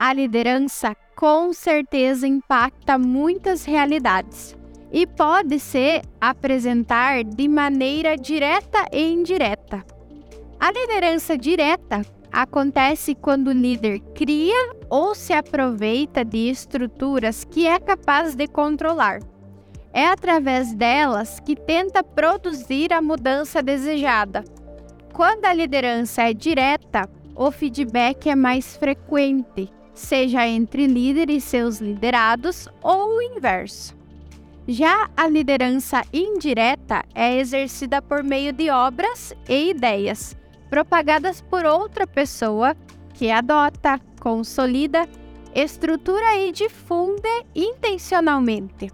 a liderança com certeza impacta muitas realidades e pode se apresentar de maneira direta e indireta. A liderança direta acontece quando o líder cria ou se aproveita de estruturas que é capaz de controlar. É através delas que tenta produzir a mudança desejada. Quando a liderança é direta, o feedback é mais frequente, seja entre líder e seus liderados ou o inverso. Já a liderança indireta é exercida por meio de obras e ideias propagadas por outra pessoa que adota, consolida, estrutura e difunde intencionalmente.